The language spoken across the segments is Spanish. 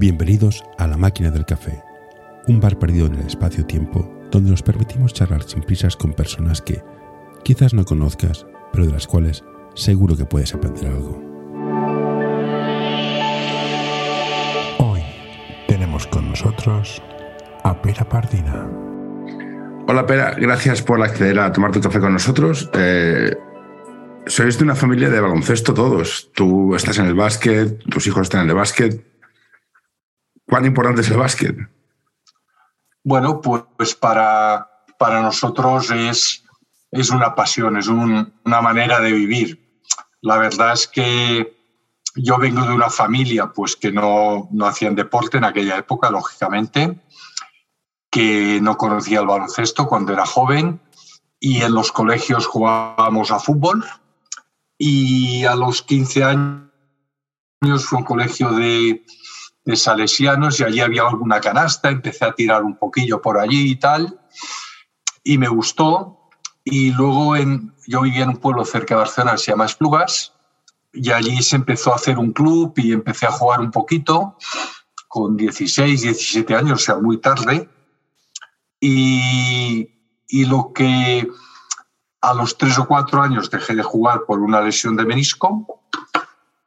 Bienvenidos a La Máquina del Café, un bar perdido en el espacio-tiempo donde nos permitimos charlar sin prisas con personas que quizás no conozcas, pero de las cuales seguro que puedes aprender algo. Hoy tenemos con nosotros a Pera Pardina. Hola Pera, gracias por acceder a tomar tu café con nosotros. Eh, sois de una familia de baloncesto todos. Tú estás en el básquet, tus hijos están en el básquet. ¿Cuán importante es el básquet? Bueno, pues para, para nosotros es, es una pasión, es una manera de vivir. La verdad es que yo vengo de una familia pues, que no, no hacían deporte en aquella época, lógicamente, que no conocía el baloncesto cuando era joven y en los colegios jugábamos a fútbol y a los 15 años fue un colegio de salesianos y allí había alguna canasta, empecé a tirar un poquillo por allí y tal, y me gustó. Y luego yo vivía en un pueblo cerca de Barcelona, se llama Esplugas, y allí se empezó a hacer un club y empecé a jugar un poquito, con 16, 17 años, o sea, muy tarde. Y lo que a los tres o cuatro años dejé de jugar por una lesión de menisco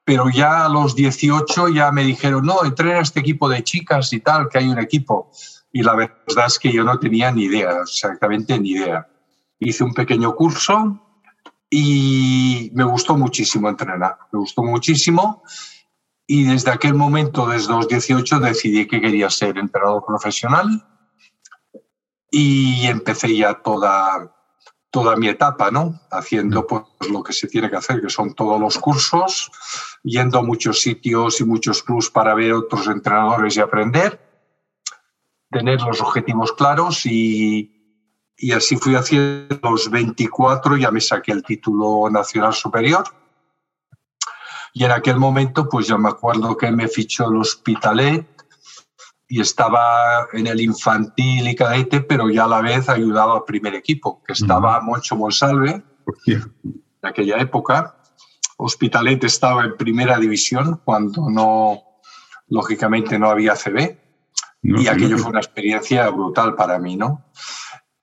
pero ya a los 18 ya me dijeron, no, entrena este equipo de chicas y tal, que hay un equipo. Y la verdad es que yo no tenía ni idea, exactamente ni idea. Hice un pequeño curso y me gustó muchísimo entrenar, me gustó muchísimo. Y desde aquel momento, desde los 18, decidí que quería ser entrenador profesional y empecé ya toda, toda mi etapa, ¿no? Haciendo pues, lo que se tiene que hacer, que son todos los cursos, yendo a muchos sitios y muchos clubs para ver otros entrenadores y aprender, tener los objetivos claros y, y así fui haciendo los 24, ya me saqué el título nacional superior. Y en aquel momento, pues yo me acuerdo que me fichó el Hospitalet y estaba en el infantil y cadete, pero ya a la vez ayudaba al primer equipo, que estaba Moncho Monsalve, en aquella época. Hospitalet estaba en primera división cuando no, lógicamente no había CB. y aquello fue una experiencia brutal para mí, ¿no?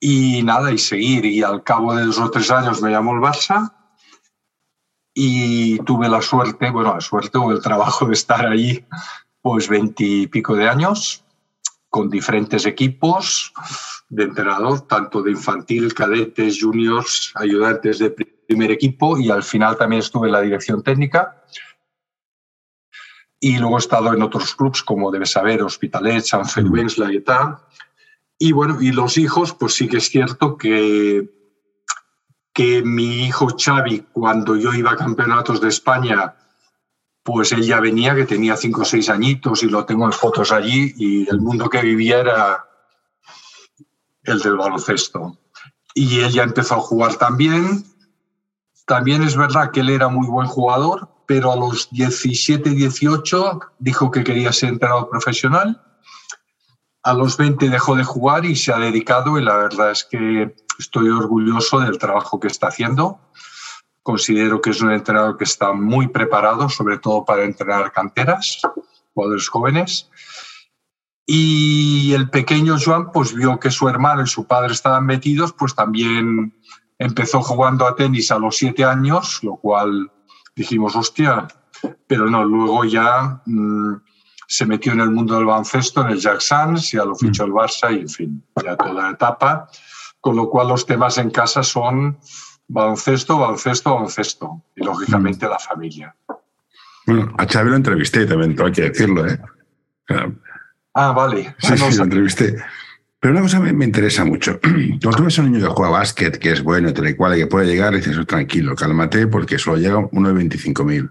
Y nada, y seguir. Y al cabo de dos o tres años me llamó el Barça y tuve la suerte, bueno, la suerte o el trabajo de estar allí pues veintipico de años, con diferentes equipos de entrenador, tanto de infantil, cadetes, juniors, ayudantes de primer equipo y al final también estuve en la dirección técnica. Y luego he estado en otros clubes, como debes saber, Hospitalet, San Felipe, La tal. Y bueno, y los hijos, pues sí que es cierto que, que mi hijo Xavi, cuando yo iba a campeonatos de España, pues él ya venía, que tenía cinco o seis añitos y lo tengo en fotos allí y el mundo que vivía era el del baloncesto. Y él ya empezó a jugar también. También es verdad que él era muy buen jugador, pero a los 17, 18 dijo que quería ser entrenador profesional. A los 20 dejó de jugar y se ha dedicado y la verdad es que estoy orgulloso del trabajo que está haciendo Considero que es un entrenador que está muy preparado, sobre todo para entrenar canteras, jugadores jóvenes. Y el pequeño Joan, pues vio que su hermano y su padre estaban metidos, pues también empezó jugando a tenis a los siete años, lo cual dijimos, hostia, pero no, luego ya mmm, se metió en el mundo del baloncesto, en el Jack Sands, ya lo fichó el Barça y, en fin, ya toda la etapa. Con lo cual los temas en casa son baloncesto, baloncesto, baloncesto. Y lógicamente la familia. Bueno, a Xavi lo entrevisté también, hay que decirlo, ¿eh? Ah, vale. Sí, ah, no, sí, lo entrevisté. Pero una cosa me, me interesa mucho. Cuando tú ves a un niño que juega básquet, que es bueno, tal y cual, y que puede llegar, dices, oh, tranquilo, cálmate, porque solo llega uno de 25.000.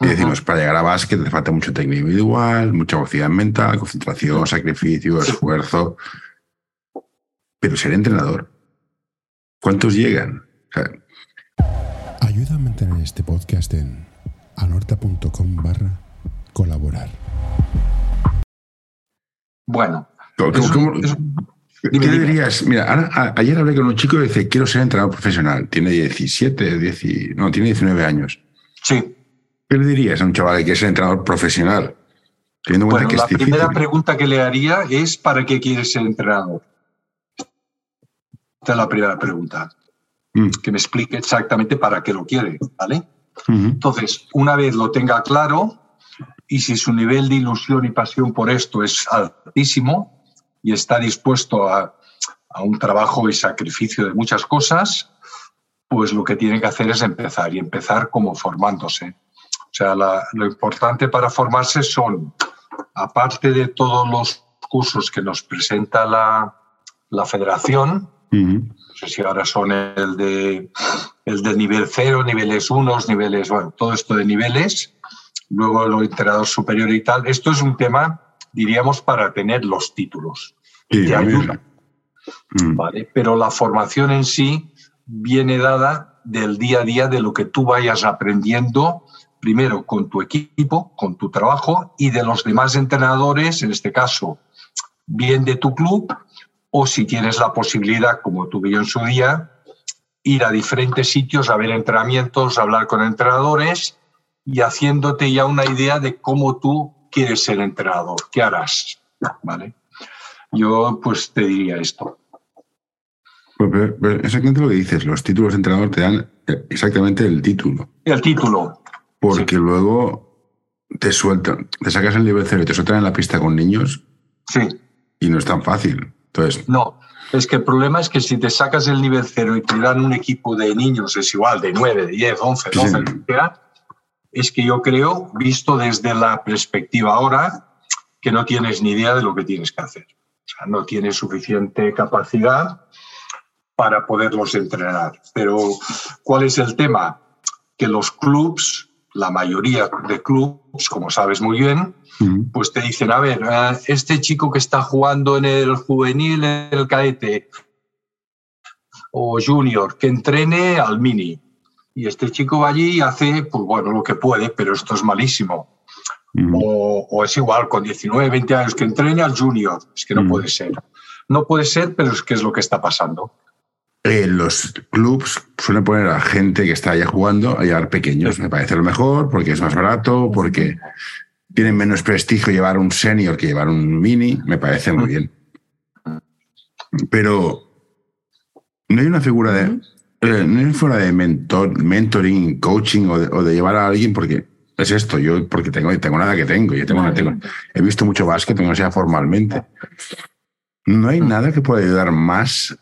Y decimos, para llegar a básquet hace falta mucho técnica individual, mucha velocidad mental, concentración, sacrificio, esfuerzo. Pero ser entrenador, ¿cuántos llegan? Ayuda a mantener este podcast en anorta.com barra colaborar. Bueno. ¿Cómo, es un- cómo- es un- ¿Qué dime, dirías? Mira, ahora- a- ayer hablé con un chico que dice, quiero ser entrenador profesional. Tiene 17, 10, y- no, tiene 19 años. Sí. ¿Qué le dirías a un chaval que quiere ser entrenador profesional? bueno, la primera pregunta que le haría es ¿para qué quieres ser entrenador? Esta es la primera pregunta. Mm. Que me explique exactamente para qué lo quiere, ¿vale? Entonces, una vez lo tenga claro y si su nivel de ilusión y pasión por esto es altísimo y está dispuesto a, a un trabajo y sacrificio de muchas cosas, pues lo que tiene que hacer es empezar y empezar como formándose. O sea, lo importante para formarse son aparte de todos los cursos que nos presenta la, federación, no sé si ahora son el de, el de nivel cero, niveles unos, niveles, bueno, todo esto de niveles, luego lo entrenador superior y tal, esto es un tema, diríamos, para tener los títulos. te ayuda. Mm. ¿vale? Pero la formación en sí viene dada del día a día de lo que tú vayas aprendiendo primero con tu equipo, con tu trabajo y de los demás entrenadores, en este caso, bien de tu club o si tienes la posibilidad, como tuve yo en su día, ir a diferentes sitios a ver entrenamientos, a hablar con entrenadores y haciéndote ya una idea de cómo tú quieres ser entrenador, qué harás, ¿vale? Yo pues te diría esto. Pues, exactamente lo que dices, los títulos de entrenador te dan exactamente el título. El título, porque luego te sueltan, te sacas el nivel cero y te sueltan en la pista con niños. Sí. Y no es tan fácil. Entonces, no, es que el problema es que si te sacas el nivel cero y te dan un equipo de niños, es igual, de 9, de 10, 11, 12, es que yo creo, visto desde la perspectiva ahora, que no tienes ni idea de lo que tienes que hacer. O sea, no tienes suficiente capacidad para poderlos entrenar. Pero, ¿cuál es el tema? Que los clubs la mayoría de clubes, como sabes muy bien, pues te dicen, a ver, este chico que está jugando en el juvenil, en el cadete o junior, que entrene al mini. Y este chico va allí y hace, pues bueno, lo que puede, pero esto es malísimo. o, o, es igual, con 19, 20 años, que entrene al junior. Es que no puede ser. No puede ser, pero es que es lo que está pasando. Eh, los clubs suelen poner a gente que está allá jugando a llevar pequeños. Me parece lo mejor porque es más barato, porque tienen menos prestigio llevar un senior que llevar un mini. Me parece muy bien. Pero no hay una figura de. Eh, no hay una de mentor, mentoring, coaching o de, llevar a alguien porque es esto. Yo, porque tengo, tengo nada que tengo. Yo tengo, tengo, he visto mucho básquet, no sea formalmente. No hay nada que pueda ayudar más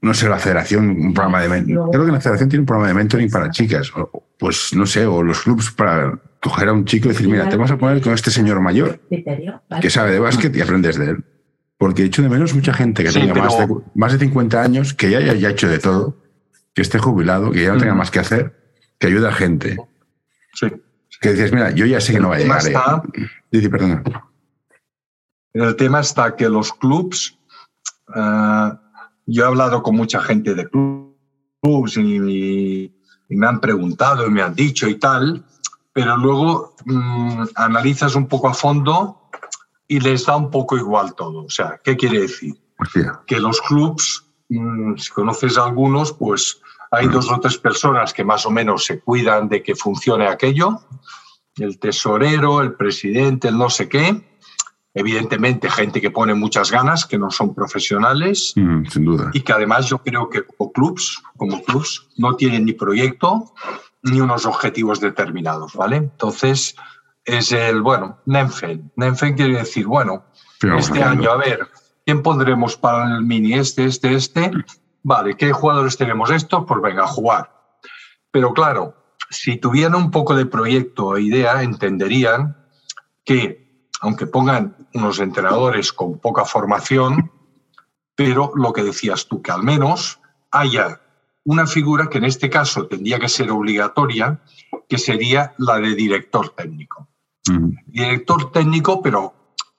no sé, la federación, un programa de mentoring. Creo que la federación tiene un programa de mentoring para chicas. pues no sé, o los clubs para coger a un chico y decir, mira, te vamos a poner con este señor mayor que sabe de básquet y aprendes de él. Porque he hecho de menos mucha gente que tenga más, de, más de 50 años, que ya haya hecho de todo, que esté jubilado, que ya no tenga más que hacer, que ayude a gente. Sí. Que dices, mira, yo ya sé que no va a llegar. Eh". Dice, perdona. El tema está que los clubs eh, yo he hablado con mucha gente de clubs y, me han preguntado y me han dicho y tal, pero luego mm, analizas un poco a fondo y les da un poco igual todo. O sea, ¿qué quiere decir? Que los clubs, mm, si conoces a algunos, pues hay dos o tres personas que más o menos se cuidan de que funcione aquello, el tesorero, el presidente, el no sé qué, evidentemente gente que pone muchas ganas, que no son profesionales. Mm, sin duda. Y que además yo creo que como clubs, como clubs no tienen ni proyecto ni unos objetivos determinados, ¿vale? Entonces es el, bueno, Nenfen. Nenfen quiere decir, bueno, este año, a ver, ¿quién pondremos para el mini? Este, este, este. Vale, ¿qué jugadores tenemos estos? Pues venga, a jugar. Pero claro, si tuvieran un poco de proyecto o idea, entenderían que aunque pongan unos entrenadores con poca formación, pero lo que decías tú, que al menos haya una figura que en este caso tendría que ser obligatoria, que sería la de director técnico. Director técnico, pero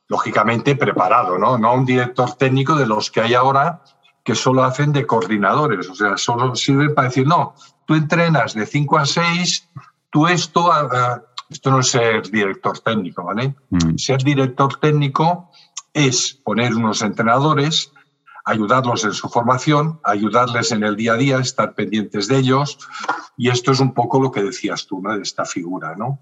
lógicamente preparado, ¿no? No un director técnico de los que hay ahora que solo hacen de coordinadores, o sea, solo sirven para decir, no, tú entrenas de 5 a 6, tú esto, esto no es ser director técnico, ¿vale? Mm. Ser director técnico es poner unos entrenadores, ayudarlos en su formación, ayudarles en el día a día, estar pendientes de ellos. Y esto es un poco lo que decías tú, ¿no? De esta figura, ¿no?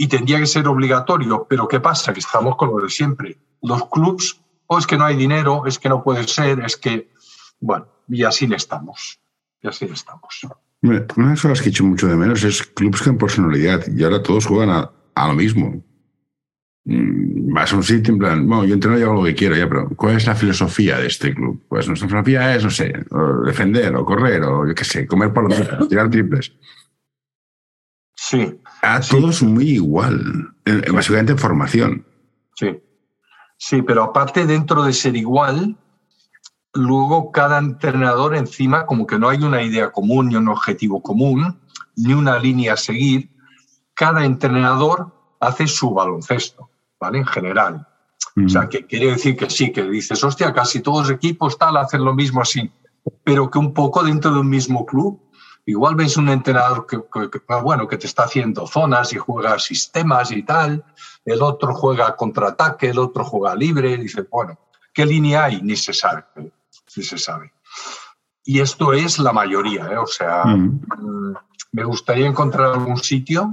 y tendría que ser obligatorio, pero ¿qué pasa? Que estamos con lo de siempre. Los clubs, o es que no hay dinero, es que no puede ser, es que, bueno, y así estamos. Y así estamos. Una de las cosas que he hecho mucho de menos es clubs con personalidad y ahora todos juegan a, a lo mismo. Mm, vas a un sitio en plan, bueno, yo entreno y hago lo que quiero ya, pero ¿cuál es la filosofía de este club? Pues nuestra filosofía es, no sé, defender o correr o yo qué sé, comer por los tirar triples. Sí. A todos muy igual, básicamente en formación. Sí. Sí, pero aparte dentro de ser igual, luego cada entrenador encima como que no hay una idea común ni un objetivo común, ni una línea a seguir. Cada entrenador hace su baloncesto, ¿vale? En general. O sea, que quiere decir que sí, que dices, hostia, casi todos los equipos tal hacen lo mismo así, pero que un poco dentro de un mismo club, igual ves un entrenador que, ah, bueno, que te está haciendo zonas y juega sistemas y tal, el otro juega contraataque, el otro juega libre, y dices, bueno, ¿qué línea hay? Ni se sabe, ni se sabe. Y esto es la mayoría, ¿eh? o sea, mm, me gustaría encontrar algún sitio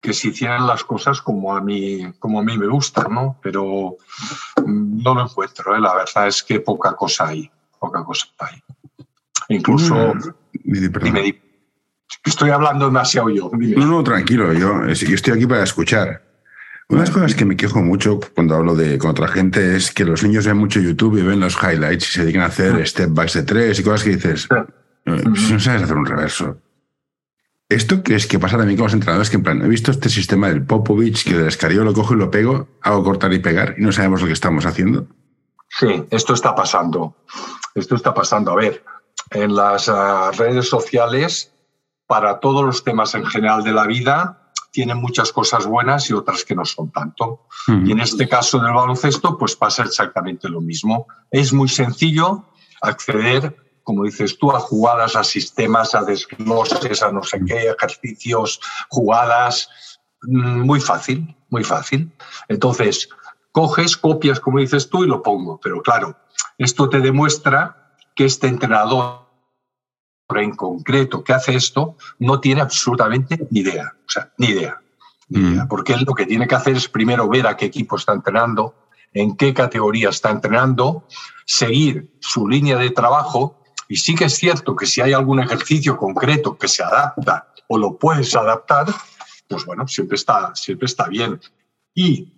que se hicieran las cosas como a mí, como a mí me gustan, ¿no? Pero mm, no lo encuentro, ¿eh? la verdad es que poca cosa hay, poca cosa hay. Incluso... Dime, estoy hablando demasiado yo. No, no, tranquilo, yo, yo estoy aquí para escuchar. Una de las cosas que me quejo mucho cuando hablo de, con otra gente es que los niños ven mucho YouTube y ven los highlights y se dedican a hacer step backs de tres y cosas que dices, no sabes hacer un reverso. ¿Esto crees que pasa también con los entrenadores? Que en plan, he visto este sistema del Popovich, que del escarío lo cojo y lo pego, hago cortar y pegar y no sabemos lo que estamos haciendo. Sí, esto está pasando. Esto está pasando. A ver, en las ah, redes sociales, para todos los temas en general de la vida, tienen muchas cosas buenas y otras que no son tanto. Y en este caso del baloncesto, pues pasa exactamente lo mismo. Es muy sencillo acceder como dices tú, a jugadas, a sistemas, a desgloses, a no sé qué, ejercicios, jugadas. Mm, muy fácil, muy fácil. Entonces, coges, copias, como dices tú, y lo pongo. Pero claro, esto te demuestra que este entrenador en concreto que hace esto no tiene absolutamente ni idea. O sea, ni idea. Ni idea. Mm. Porque él lo que tiene que hacer es primero ver a qué equipo está entrenando, en qué categoría está entrenando, seguir su línea de trabajo y sí que es cierto que si hay algún ejercicio concreto que se adapta o lo puedes adaptar, pues bueno, siempre está, siempre está bien. Y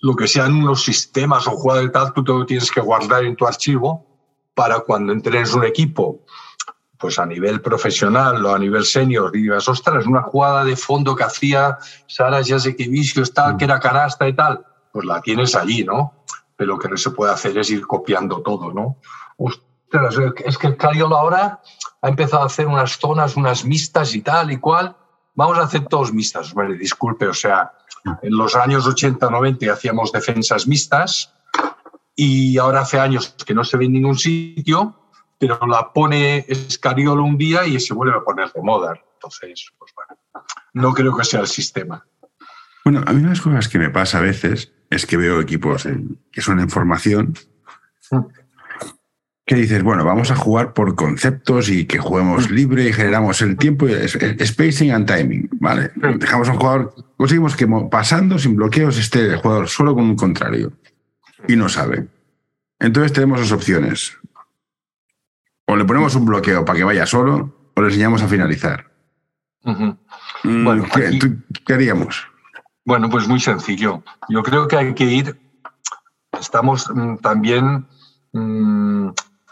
lo que sean unos sistemas o jugadas de tal, tú te lo tienes que guardar en tu archivo para cuando entrenes un equipo, pues a nivel profesional o a nivel senior, digas, ostras, una jugada de fondo que hacía Sara Jasekevicius, tal, que era canasta y tal, pues la tienes allí, ¿no? Pero lo que no se puede hacer es ir copiando todo, ¿no? es que el Cariolo ahora ha empezado a hacer unas zonas, unas mixtas y tal y cual. Vamos a hacer todos mixtas, vale, disculpe, o sea, en los años 80, 90 hacíamos defensas mixtas y ahora hace años que no se ve en ningún sitio, pero la pone Escariolo un día y se vuelve a poner de moda. Entonces, pues bueno, no creo que sea el sistema. Bueno, a mí una de las cosas que me pasa a veces es que veo equipos que son en formación mm que dices, bueno, vamos a jugar por conceptos y que juguemos mm. libre y generamos el tiempo, spacing and timing, ¿vale? Dejamos a un jugador, conseguimos que pasando sin bloqueos esté el jugador solo con un contrario y no sabe. Entonces tenemos dos opciones. O le ponemos un bloqueo para que vaya solo o le enseñamos a finalizar. Mm, bueno, ¿qué, haríamos? Bueno, pues muy sencillo. Yo creo que hay que ir, estamos mm, también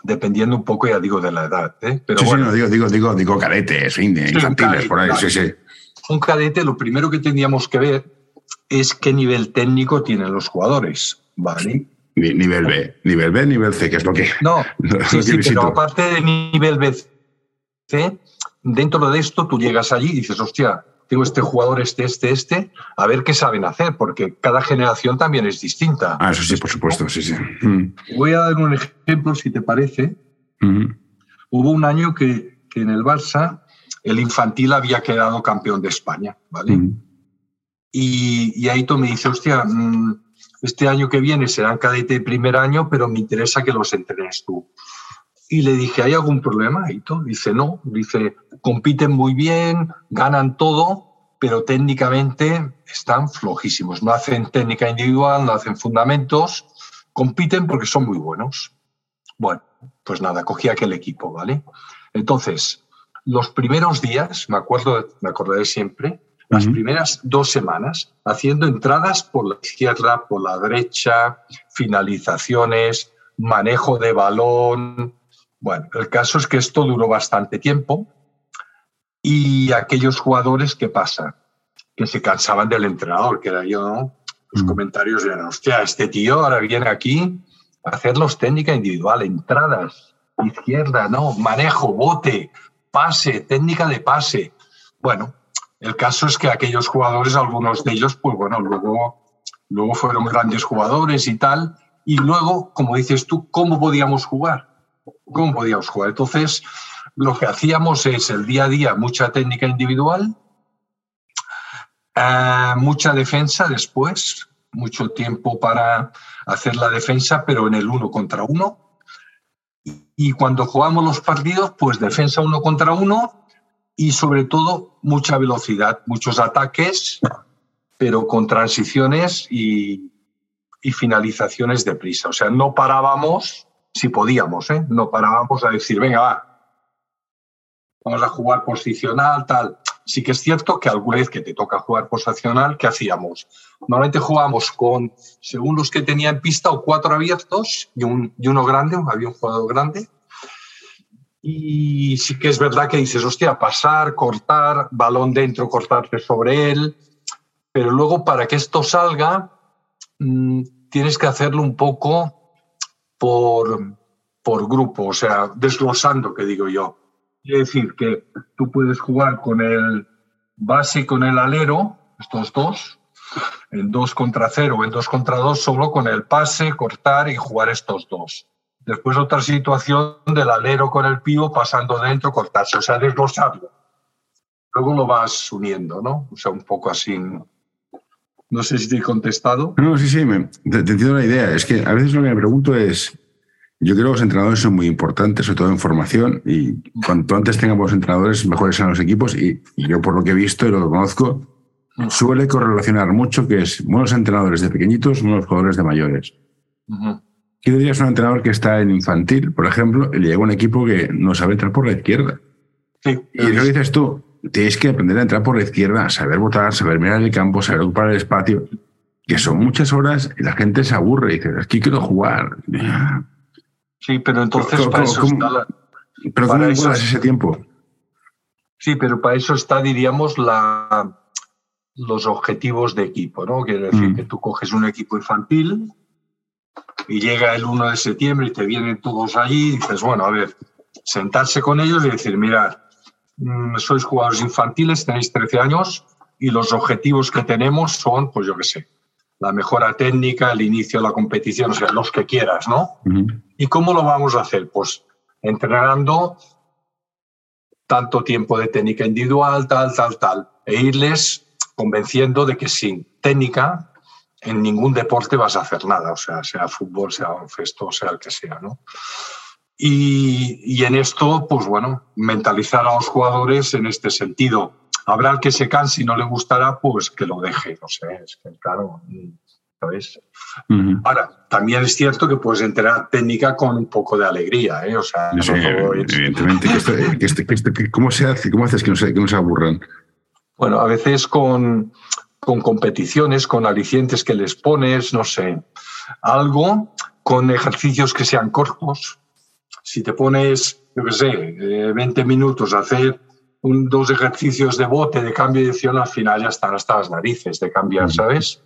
dependiendo un poco, ya digo, de la edad. ¿eh? Pero sí, bueno, sí, no, digo, digo, digo, digo cadetes, infantiles, por ahí, sí, sí. Un cadete, lo primero que tendríamos que ver es qué nivel técnico tienen los jugadores, ¿vale? Nivel B, nivel B, nivel C, que es lo que. No, sí, sí, pero aparte de nivel B, C, dentro de esto tú llegas allí y dices, hostia, tengo este jugador, este, este, este, a ver qué saben hacer, porque cada generación también es distinta. Ah, eso sí, por supuesto, sí, sí. Mm. Voy a dar un ejemplo, si te parece. Hubo un año que, en el Barça el infantil había quedado campeón de España, ¿vale? y, y, ahí tú me dices, hostia, mm, este año que viene serán cadete de primer año, pero me interesa que los entrenes tú. Y le dije, ¿hay algún problema, Aito? Dice, no. Dice, compiten muy bien, ganan todo, pero técnicamente están flojísimos. No hacen técnica individual, no hacen fundamentos, compiten porque son muy buenos. Bueno, pues nada, cogí aquel equipo, ¿vale? Entonces, los primeros días, me acuerdo, me acordaré siempre, las primeras dos semanas, haciendo entradas por la izquierda, por la derecha, finalizaciones, manejo de balón. Bueno, el caso es que esto duró bastante tiempo y aquellos jugadores, ¿qué pasa? Que se cansaban del entrenador, que era yo, Los comentarios eran, hostia, este tío ahora viene aquí a hacerlos técnica individual, entradas, izquierda, no, manejo, bote, pase, técnica de pase. Bueno, el caso es que aquellos jugadores, algunos de ellos, pues bueno, luego, luego fueron grandes jugadores y tal. Y luego, como dices tú, ¿cómo podíamos jugar? ¿Cómo podíamos jugar? Entonces, lo que hacíamos es el día a día mucha técnica individual, eh, mucha defensa después, mucho tiempo para hacer la defensa, pero en el uno contra uno. Y cuando jugamos los partidos, pues defensa uno contra uno y sobre todo mucha velocidad, muchos ataques, pero con transiciones y, finalizaciones de prisa. O sea, no parábamos, si podíamos, ¿eh? no parábamos a decir, venga, va, vamos a jugar posicional, tal. Sí que es cierto que alguna vez que te toca jugar posicional, ¿qué hacíamos? Normalmente jugábamos con, según los que tenían pista, o cuatro abiertos y, un, y uno grande, había un jugador grande, y sí que es verdad que dices, hostia, pasar, cortar, balón dentro, cortarte sobre él. Pero luego para que esto salga, mm, tienes que hacerlo un poco por, por grupo, o sea, desglosando, que digo yo. Quiere decir que tú puedes jugar con el base y con el alero, estos dos, en dos contra cero en dos contra dos, solo con el pase, cortar y jugar estos dos. Después otra situación del alero con el pivo pasando dentro, cortarse, o sea, desglosarlo. Luego lo vas uniendo, ¿no? O sea, un poco así. No sé si te he contestado. No, sí, sí, me, te, entiendo la idea. Es que a veces lo que me pregunto es, yo creo que los entrenadores son muy importantes, sobre todo en formación, y cuanto antes tengamos entrenadores, mejores serán los equipos, y, yo por lo que he visto y lo conozco, mm. suele correlacionar mucho que es buenos entrenadores de pequeñitos, buenos jugadores de mayores. ¿Qué dirías a un entrenador que está en infantil, por ejemplo, y le llega un equipo que no sabe entrar por la izquierda? Sí, y lo dices tú, tienes que aprender a entrar por la izquierda, saber votar, saber mirar el campo, saber ocupar el espacio, que son muchas horas y la gente se aburre y dice, aquí quiero jugar. Sí, pero entonces para eso está ¿Pero cómo ese tiempo? Sí, pero para eso está, diríamos, la, los objetivos de equipo, ¿no? Quiere decir mm. que tú coges un equipo infantil, y llega el 1 de septiembre y te vienen todos allí y dices, bueno, a ver, sentarse con ellos y decir, mirad, mm, sois jugadores infantiles, tenéis 13 años y los objetivos que tenemos son, pues yo qué sé, la mejora técnica, el inicio de la competición, o sea, los que quieras, ¿no? ¿Y cómo lo vamos a hacer? Pues entrenando tanto tiempo de técnica individual, tal, tal, tal, e irles convenciendo de que sin técnica en ningún deporte vas a hacer nada, o sea, sea fútbol, sea festo, sea el que sea, ¿no? Y, en esto, pues bueno, mentalizar a los jugadores en este sentido. Habrá el que se canse y no le gustará, pues que lo deje, no sé, es que claro, ¿sabes? Ahora, también es cierto que puedes entrenar técnica con un poco de alegría, ¿eh? O sea, evidentemente, ¿cómo se hace? ¿Cómo haces que no se, que no se aburran? Bueno, a veces con, con competiciones, con alicientes que les pones, no sé, algo con ejercicios que sean cortos. Si te pones, yo qué sé, 20 eh, minutos a hacer un, dos ejercicios de bote, de cambio de dirección, al final ya están hasta las narices de cambiar, ¿sabes?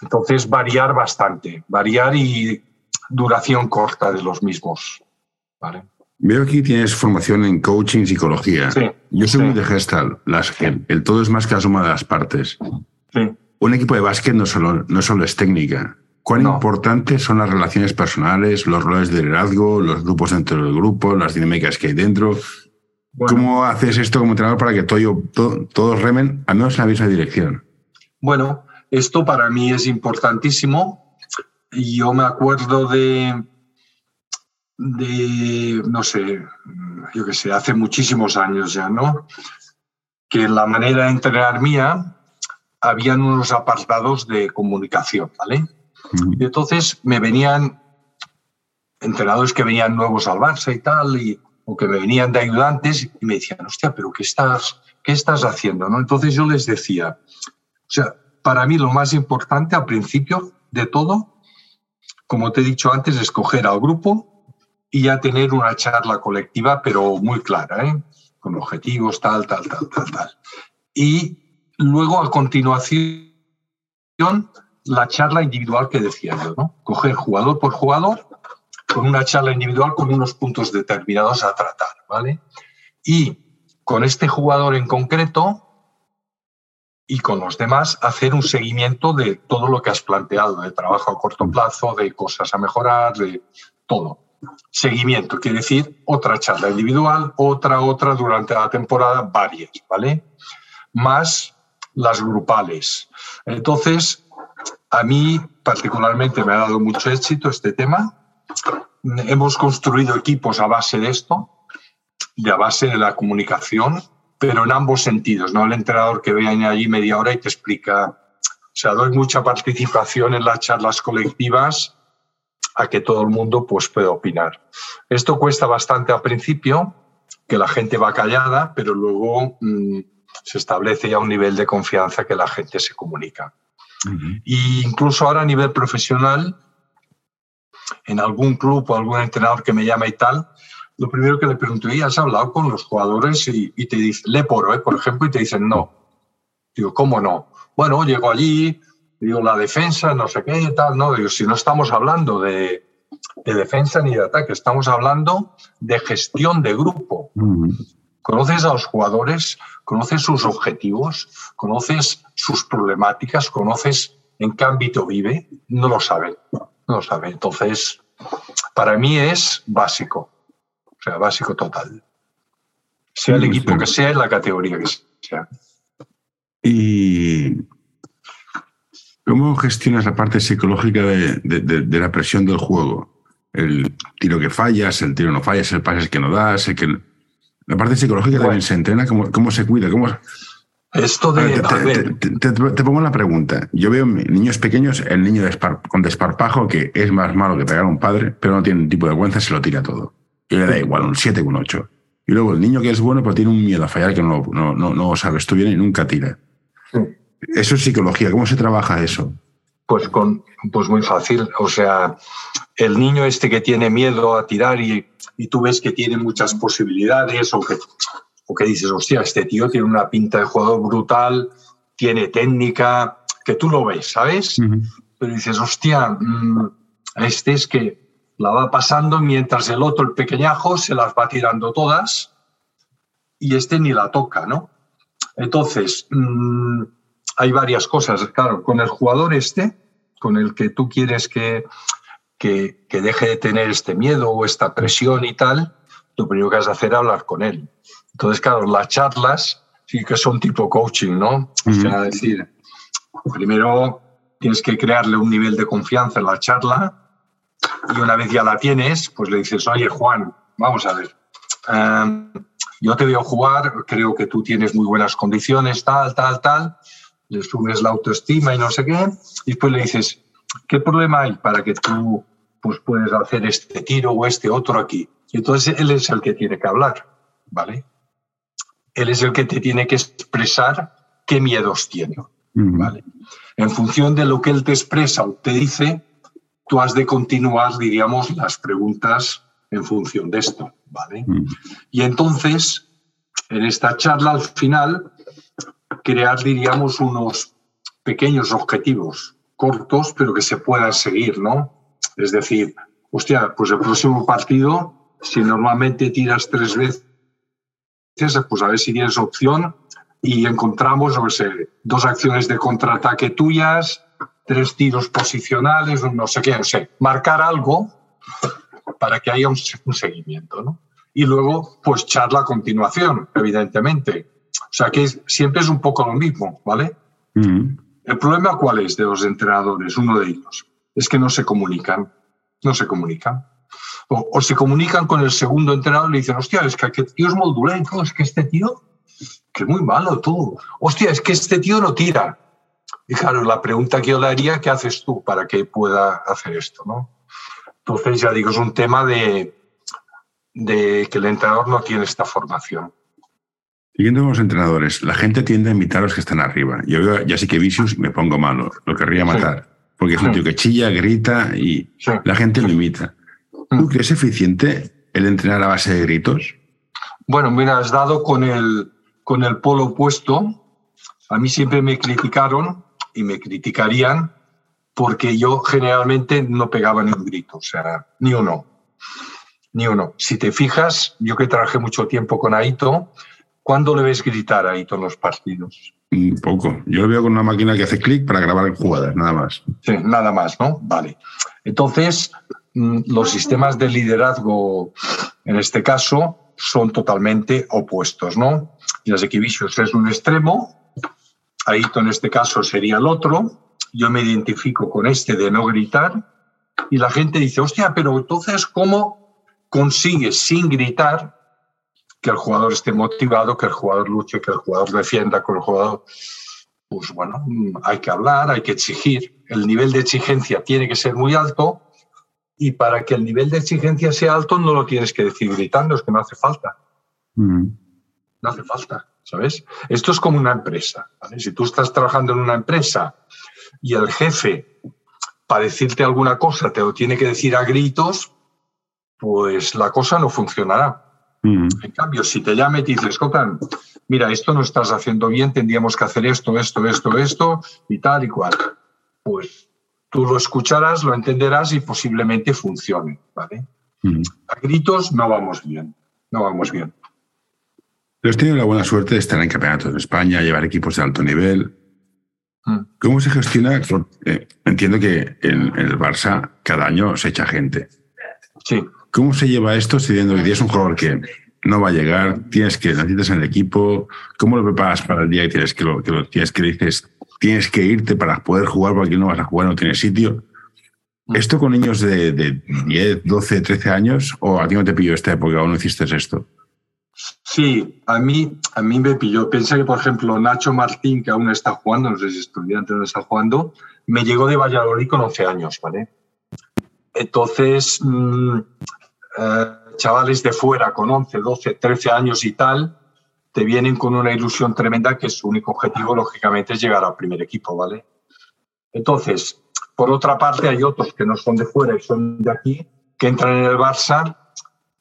Entonces, variar bastante, variar y duración corta de los mismos. ¿vale? Veo aquí tienes formación en coaching, psicología. Sí, Yo soy muy de gestal. Las, el, todo es más que la suma de las partes. Sí. Un equipo de básquet no solo, no solo es técnica. ¿Cuán importantes son las relaciones personales, los roles de liderazgo, los grupos dentro del grupo, las dinámicas que hay dentro? ¿Cómo haces esto como entrenador para que todo, todos remen al menos en la misma dirección? Bueno, esto para mí es importantísimo. Yo me acuerdo de, de, no sé, yo qué sé, hace muchísimos años ya, ¿no? que en la manera de entrenar mía habían unos apartados de comunicación, ¿vale? Y entonces me venían entrenadores que venían nuevos al Barça y tal, y, o que me venían de ayudantes y me decían, hostia, pero ¿qué estás, qué estás haciendo? ¿no? Entonces yo les decía, o sea, para mí lo más importante al principio de todo, como te he dicho antes, es escoger al grupo y ya tener una charla colectiva, pero muy clara, ¿eh? con objetivos, tal, tal, tal, tal, tal. Y luego, a continuación, la charla individual que decía yo, ¿no? Coger jugador por jugador con una charla individual con unos puntos determinados a tratar, ¿vale? Y con este jugador en concreto y con los demás hacer un seguimiento de todo lo que has planteado, de trabajo a corto plazo, de cosas a mejorar, de todo. Seguimiento, quiere decir otra charla individual, otra, otra durante la temporada, varias, ¿vale? Más las grupales. Entonces, a mí particularmente me ha dado mucho éxito este tema hemos construido equipos a base de esto, de a base de la comunicación, pero en ambos sentidos, no el entrenador que viene allí media hora y te explica, o sea, doy mucha participación en las charlas colectivas a que todo el mundo pues pueda opinar. Esto cuesta bastante al principio, que la gente va callada, pero luego mm, se establece ya un nivel de confianza que la gente se comunica. Y incluso ahora a nivel profesional, en algún club o algún entrenador que me llama y tal, lo primero que le pregunto, ¿y has hablado con los jugadores? Y, te dice, le poro, ¿eh? por ejemplo, y te dicen no. Digo, ¿cómo no? Bueno, llego allí, digo, la defensa, no sé qué y tal, no. Digo, si no estamos hablando de, defensa ni de ataque, estamos hablando de gestión de grupo. Conoces a los jugadores, conoces sus objetivos, conoces sus problemáticas, conoces en qué ámbito vive, no lo saben no sabe. Entonces, para mí es básico, o sea, básico total. Sea el equipo que sea, en la categoría que sea. ¿Y cómo gestionas la parte psicológica de, la presión del juego? El tiro que fallas, el tiro no fallas, el pase que no das, el que... La parte psicológica también se entrena, ¿cómo, cómo se cuida? ¿Cómo, esto de. Te, pongo la pregunta. Yo veo niños pequeños, el niño con desparpajo, que es más malo que pegar a un padre, pero no tiene tipo de vergüenza, se lo tira todo. Y le da igual, un 7 o un 8. Y luego el niño que es bueno, pero tiene un miedo a fallar que no, no, no, no sabes tú bien y nunca tira. Eso es psicología. ¿Cómo se trabaja eso? Pues, con, pues muy fácil. O sea, el niño este que tiene miedo a tirar y, y tú ves que tiene muchas posibilidades o que o que dices, hostia, este tío tiene una pinta de jugador brutal, tiene técnica, que tú lo ves, ¿sabes? Pero dices, hostia, mm, este es que la va pasando mientras el otro, el pequeñajo, se las va tirando todas y este ni la toca, ¿no? Entonces, mm, hay varias cosas. Claro, con el jugador este, con el que tú quieres que, que, que deje de tener este miedo o esta presión y tal, lo primero que has de hacer es hablar con él. Entonces, claro, las charlas sí que son tipo coaching, ¿no? O sea, decir, primero tienes que crearle un nivel de confianza en la charla y una vez ya la tienes, pues le dices, oye, Juan, vamos a ver, em, yo te veo jugar, creo que tú tienes muy buenas condiciones, tal, tal, tal, le subes la autoestima y no sé qué, y después le dices, ¿qué problema hay para que tú pues, puedes hacer este tiro o este otro aquí? Y entonces él es el que tiene que hablar, ¿vale? Él es el que te tiene que expresar qué miedos tiene, ¿vale? En función de lo que él te expresa o te dice, tú has de continuar, diríamos, las preguntas en función de esto, ¿vale? Y entonces, en esta charla al final, crear, diríamos, unos pequeños objetivos cortos, pero que se puedan seguir, ¿no? Es decir, hostia, pues el próximo partido si normalmente tiras tres veces, pues a ver si tienes opción y encontramos, no sé, dos acciones de contraataque tuyas, tres tiros posicionales, no sé qué, no sé, marcar algo para que haya un, seguimiento, ¿no? Y luego, pues charla a continuación, evidentemente. O sea que siempre es un poco lo mismo, ¿vale? El problema cuál es de los entrenadores, uno de ellos, es que no se comunican, no se comunican o, se comunican con el segundo entrenador y le dicen, hostia, es que aquest tío es dolent, es que este tío que es muy malo tú. Hostia, es que este tío no tira. Y claro, la pregunta que yo le haría, ¿qué haces tú para que pueda hacer esto? ¿no? Entonces, ya digo, es un tema de, de que el entrenador no tiene esta formación. Siguiendo con los entrenadores, la gente tiende a imitar a los que están arriba. Yo ya sí que Vicious me pongo malo, lo querría matar. Porque es un tío que chilla, grita y la gente lo imita. ¿Tú mm. crees eficiente el entrenar a base de gritos? Bueno, mira, has dado con el, con el polo opuesto. A mí siempre me criticaron y me criticarían porque yo generalmente no pegaba ni un grito, o sea, ni uno, ni uno. Si te fijas, yo que trabajé mucho tiempo con Aito, ¿cuándo le ves gritar a Aito en los partidos? Un poco. Yo lo veo con una máquina que hace clic para grabar jugadas, nada más. Sí, nada más, ¿no? Vale. Entonces, mm, los sistemas de liderazgo, en este caso, son totalmente opuestos, ¿no? Y las equivicios es un extremo, Aito en este caso sería el otro, yo me identifico con este de no gritar, y la gente dice, hostia, pero entonces, ¿cómo consigues sin gritar que el jugador esté motivado, que el jugador luche, que el jugador defienda, que el jugador... Pues bueno, hay que hablar, hay que exigir. El nivel de exigencia tiene que ser muy alto y para que el nivel de exigencia sea alto no lo tienes que decir gritando, es que no hace falta. Mm. No hace falta, ¿sabes? Esto es como una empresa. Si tú estás trabajando en una empresa y el jefe, para decirte alguna cosa, te lo tiene que decir a gritos, pues la cosa no funcionará. Mm. En cambio, si te llama y te dice, Cotan, mira, esto no estás haciendo bien, tendríamos que hacer esto, esto, esto, esto y tal y cual. Pues tú lo escucharás, lo entenderás y posiblemente funcione. ¿vale? Mm. A gritos no vamos bien, no vamos bien. Pero has tenido la buena suerte de estar en campeonatos de España, llevar equipos de alto nivel. Mm. ¿Cómo se gestiona? Eh, entiendo que en, el Barça cada año se echa gente. Sí. ¿Cómo se lleva esto sabiendo que tienes un jugador que no va a llegar, tienes que necesitas en el equipo? ¿Cómo lo preparas para el día que tienes que lo, que lo tienes que dices tienes que irte para poder jugar porque no vas a jugar, no tienes sitio? Mm. ¿Esto con niños de, 10, 12, 13 años o a ti no te pilló esta época o no hiciste esto? Sí, a mí, a mí me pilló. Pensé que, por ejemplo, Nacho Martín, que aún está jugando, no sé si estudiante no está jugando, me llegó de Valladolid con 11 años, ¿vale? Entonces, mm, eh, chavales de fuera con 11, 12, 13 años y tal, te vienen con una ilusión tremenda que su único objetivo, lógicamente, es llegar al primer equipo, ¿vale? Entonces, por otra parte, hay otros que no son de fuera y son de aquí, que entran en el Barça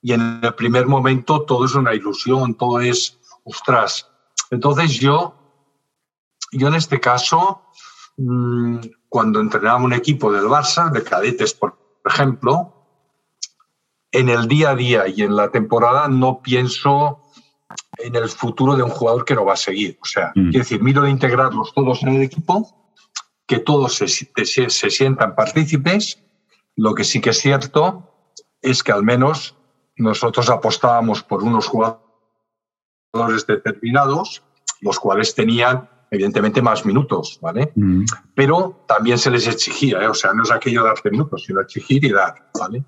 y en el primer momento todo es una ilusión, todo es, ostras. Entonces yo, yo en este caso, mm, cuando entrenaba un equipo del Barça, de cadetes, por ejemplo, en el día a día y en la temporada no pienso en el futuro de un jugador que no va a seguir. O sea, mm. quiero decir, miro de integrarlos todos en el equipo, que todos se, se, sientan partícipes. Lo que sí que es cierto es que al menos nosotros apostábamos por unos jugadores determinados, los cuales tenían evidentemente más minutos, ¿vale? Mm. Pero también se les exigía, ¿eh? o sea, no es aquello de darte minutos, sino exigir y dar, ¿vale?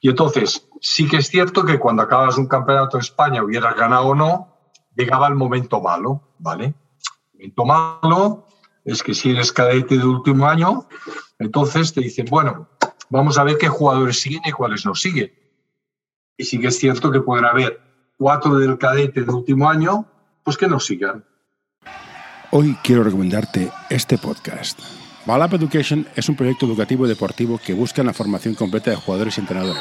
Y entonces, sí que es cierto que cuando acabas un campeonato de España, hubieras ganado o no, llegaba el momento malo, ¿vale? El momento malo es que si eres cadete de último año, entonces te dicen, bueno, vamos a ver qué jugadores siguen y cuáles no siguen. Y sí que es cierto que pueden haber cuatro del cadete de último año, pues que no sigan. Hoy quiero recomendarte este podcast. Balap Education es un proyecto educativo y deportivo que busca la formación completa de jugadores y entrenadores.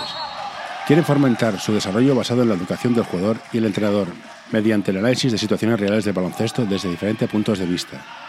Quieren fomentar su desarrollo basado en la educación del jugador y el entrenador, mediante el análisis de situaciones reales de baloncesto desde diferentes puntos de vista.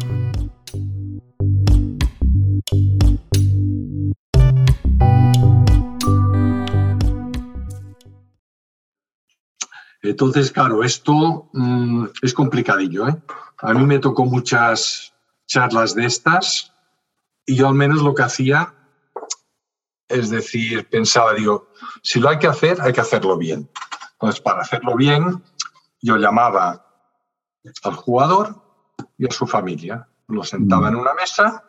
Entonces, claro, esto mmm, es complicadillo. ¿eh? A mí me tocó muchas charlas de estas y yo al menos lo que hacía Es decir, pensaba, digo, si lo hay que hacer, hay que hacerlo bien. Entonces, para hacerlo bien, yo llamaba al jugador y a su familia. Lo sentaba en una mesa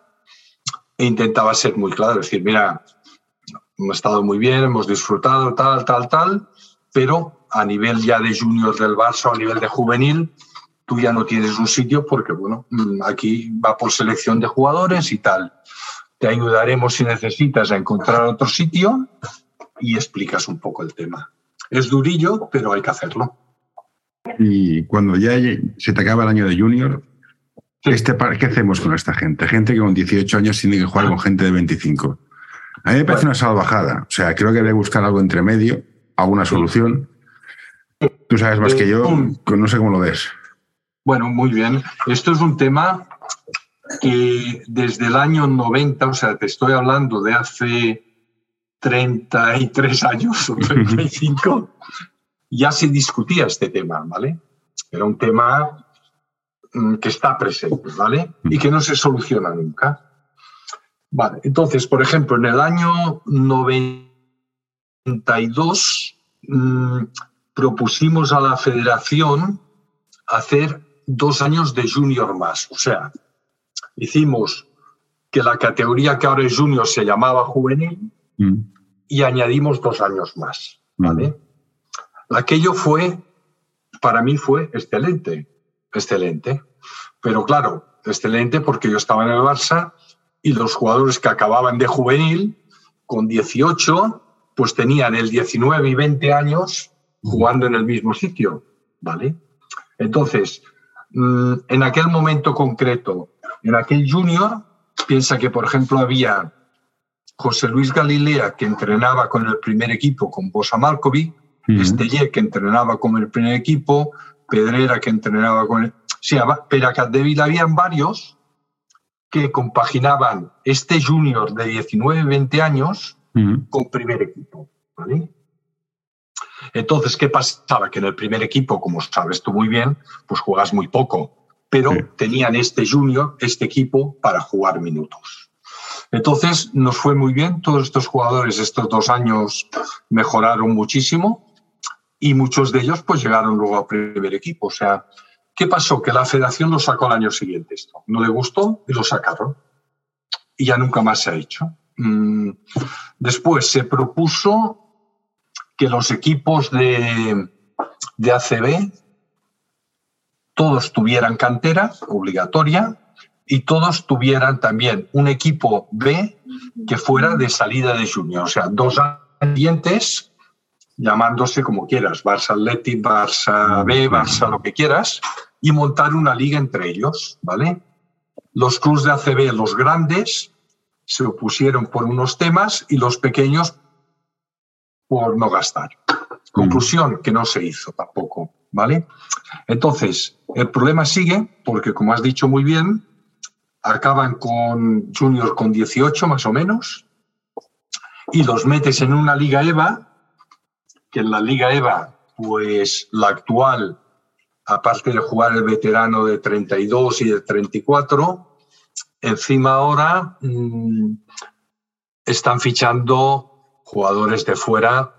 e intentaba ser muy claro, decir, mira, hemos estado muy bien, hemos disfrutado, tal, tal, tal, pero a nivel ya de junior del Barça o a nivel de juvenil, tú ya no tienes un sitio porque, bueno, mm, aquí va por selección de jugadores y tal. Te ayudaremos si necesitas a encontrar otro sitio y explicas un poco el tema. Es durillo, pero hay que hacerlo. Y cuando ya se te acaba el año de junior, este, ¿qué hacemos con esta gente? Gente que con 18 años tiene que jugar con gente de 25. A mí me parece una salvajada. O sea, creo que debe buscar algo entre medio, alguna solución. Tú sabes más que yo, no sé cómo lo ves. Bueno, muy bien. Esto es un tema que desde el año 90, o sea, te estoy hablando de hace 33 años o 35, ya se discutía este tema, ¿vale? Era un tema mm, que está presente, ¿vale? Y que no se soluciona nunca. Vale, entonces, por ejemplo, en el año 92 mmm, propusimos a la federación hacer dos años de junior más. O sea, hicimos que la categoría que ahora es junior se llamaba juvenil mm. y añadimos dos años más. ¿vale? Mm. Aquello fue, para mí fue excelente, excelente. Pero claro, excelente porque yo estaba en el Barça y los jugadores que acababan de juvenil, con 18, pues tenían el 19 y 20 años jugando en el mismo sitio. ¿Vale? Entonces, Mm, en aquel momento concreto, en aquel junior, piensa que, por ejemplo, había José Luis Galilea, que entrenaba con el primer equipo con Bosa Malkovic, uh que entrenaba con el primer equipo, Pedrera, que entrenaba con el... Sí, pero acá de habían varios que compaginaban este junior de 19, 20 años con primer equipo. ¿vale? Entonces, ¿qué pasaba? Que en el primer equipo, como sabes tú muy bien, pues juegas muy poco, pero tenían este junior, este equipo, para jugar minutos. Entonces, nos fue muy bien, todos estos jugadores estos dos años mejoraron muchísimo y muchos de ellos pues llegaron luego al primer equipo. O sea, ¿qué pasó? Que la federación lo sacó al año siguiente esto. No le gustó y lo sacaron. Y ya nunca más se ha hecho. Mm, después se propuso que los equipos de, de ACB todos tuvieran cantera obligatoria y todos tuvieran también un equipo B que fuera de salida de junior, o sea, dos ambientes llamándose como quieras, Barça Athletic, Barça B, Barça lo que quieras, y montar una liga entre ellos, ¿vale? Los clubes de ACB, los grandes, se opusieron por unos temas y los pequeños por no gastar. Conclusión, que no se hizo tampoco, ¿vale? Entonces, el problema sigue porque, como has dicho muy bien, acaban con Junior con 18 más o menos y los metes en una Liga EVA, que en la Liga EVA, pues la actual, aparte de jugar el veterano de 32 y de 34, encima ahora mmm, están fichando jugadores de fuera